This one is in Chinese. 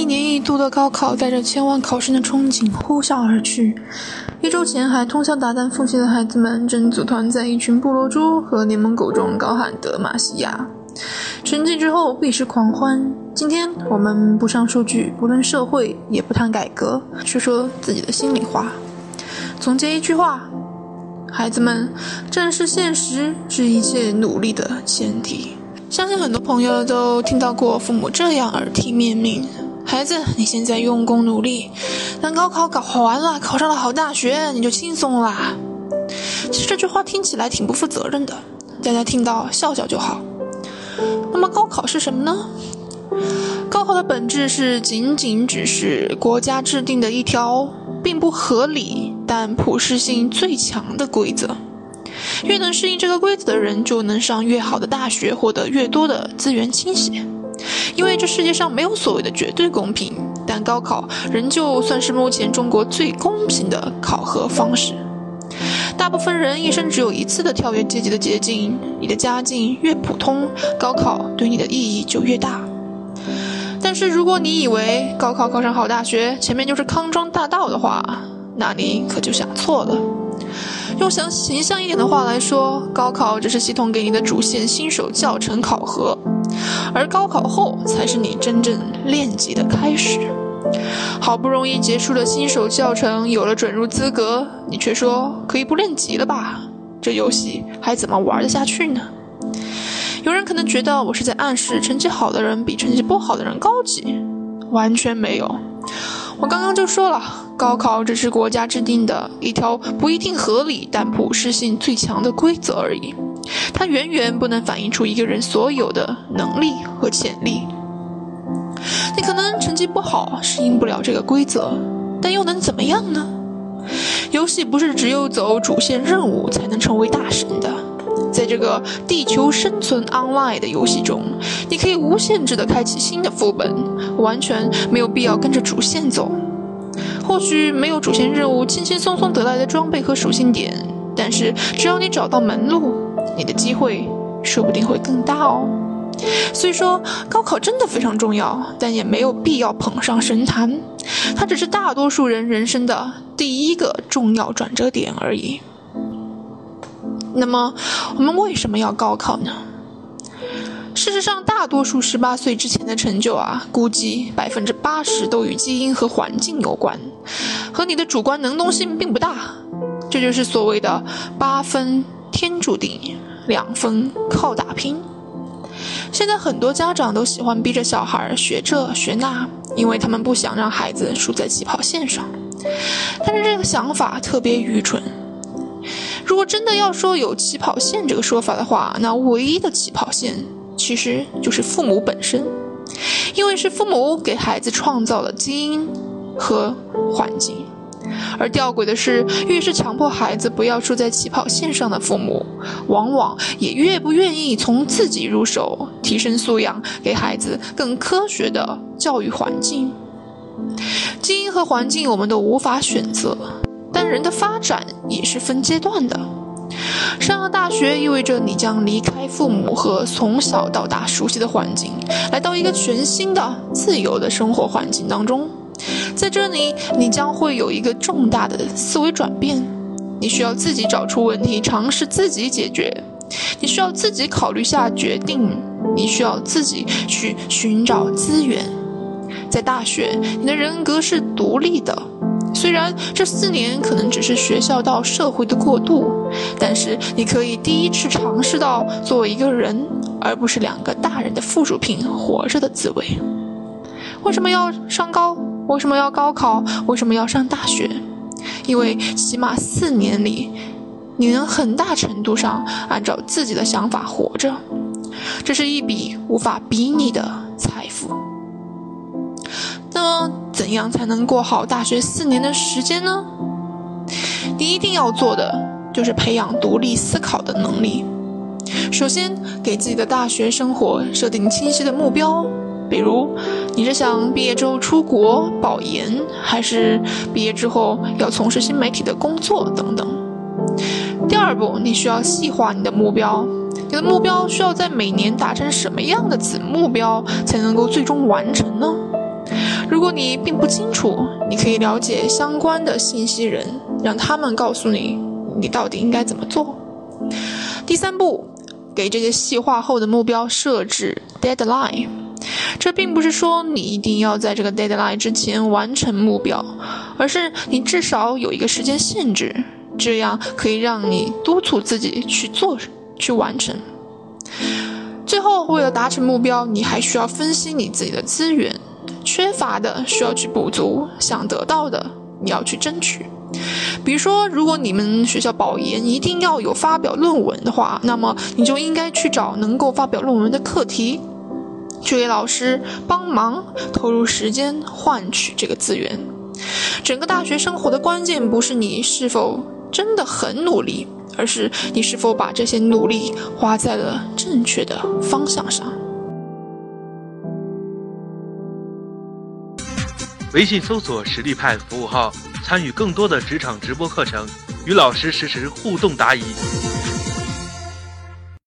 一年一度的高考带着千万考生的憧憬呼啸而去。一周前还通宵达旦复习的孩子们，正组团在一群部落猪和联盟狗中高喊德玛西亚。成绩之后必是狂欢。今天我们不上数据，不论社会，也不谈改革，去说自己的心里话。总结一句话：孩子们，正视现实是一切努力的前提。相信很多朋友都听到过父母这样耳提面命。孩子，你现在用功努力，等高考搞完了，考上了好大学，你就轻松啦。其实这句话听起来挺不负责任的，大家听到笑笑就好。那么高考是什么呢？高考的本质是仅仅只是国家制定的一条并不合理但普适性最强的规则。越能适应这个规则的人，就能上越好的大学，获得越多的资源倾斜。因为这世界上没有所谓的绝对公平，但高考仍旧算是目前中国最公平的考核方式。大部分人一生只有一次的跳跃阶级的捷径，你的家境越普通，高考对你的意义就越大。但是如果你以为高考考上好大学，前面就是康庄大道的话，那你可就想错了。用想形象一点的话来说，高考只是系统给你的主线新手教程考核。而高考后才是你真正练级的开始。好不容易结束了新手教程，有了准入资格，你却说可以不练级了吧？这游戏还怎么玩得下去呢？有人可能觉得我是在暗示成绩好的人比成绩不好的人高级，完全没有。我刚刚就说了，高考只是国家制定的一条不一定合理但普适性最强的规则而已。它远远不能反映出一个人所有的能力和潜力。你可能成绩不好，适应不了这个规则，但又能怎么样呢？游戏不是只有走主线任务才能成为大神的。在这个地球生存 online 的游戏中，你可以无限制的开启新的副本，完全没有必要跟着主线走。或许没有主线任务轻轻松松得来的装备和属性点，但是只要你找到门路。你的机会说不定会更大哦。所以说，高考真的非常重要，但也没有必要捧上神坛。它只是大多数人人生的第一个重要转折点而已。那么，我们为什么要高考呢？事实上，大多数十八岁之前的成就啊，估计百分之八十都与基因和环境有关，和你的主观能动性并不大。这就是所谓的八分。天注定，两分靠打拼。现在很多家长都喜欢逼着小孩学这学那，因为他们不想让孩子输在起跑线上。但是这个想法特别愚蠢。如果真的要说有起跑线这个说法的话，那唯一的起跑线其实就是父母本身，因为是父母给孩子创造了基因和环境。而吊诡的是，越是强迫孩子不要输在起跑线上的父母，往往也越不愿意从自己入手，提升素养，给孩子更科学的教育环境。基因和环境我们都无法选择，但人的发展也是分阶段的。上了大学意味着你将离开父母和从小到大熟悉的环境，来到一个全新的、自由的生活环境当中。在这里，你将会有一个重大的思维转变。你需要自己找出问题，尝试自己解决；你需要自己考虑下决定；你需要自己去寻找资源。在大学，你的人格是独立的。虽然这四年可能只是学校到社会的过渡，但是你可以第一次尝试到作为一个人，而不是两个大人的附属品活着的滋味。为什么要上高？为什么要高考？为什么要上大学？因为起码四年里，你能很大程度上按照自己的想法活着，这是一笔无法比拟的财富。那么，怎样才能过好大学四年的时间呢？你一定要做的就是培养独立思考的能力。首先，给自己的大学生活设定清晰的目标，比如你是想毕业之后出国保研，还是毕业之后要从事新媒体的工作等等。第二步，你需要细化你的目标。你的目标需要在每年达成什么样的子目标才能够最终完成呢？如果你并不清楚，你可以了解相关的信息人，让他们告诉你你到底应该怎么做。第三步，给这些细化后的目标设置 deadline。这并不是说你一定要在这个 deadline 之前完成目标，而是你至少有一个时间限制，这样可以让你督促自己去做。去完成。最后，为了达成目标，你还需要分析你自己的资源，缺乏的需要去补足，想得到的你要去争取。比如说，如果你们学校保研一定要有发表论文的话，那么你就应该去找能够发表论文的课题，去给老师帮忙，投入时间换取这个资源。整个大学生活的关键不是你是否真的很努力。而是你是否把这些努力花在了正确的方向上？微信搜索“实力派”服务号，参与更多的职场直播课程，与老师实时互动答疑。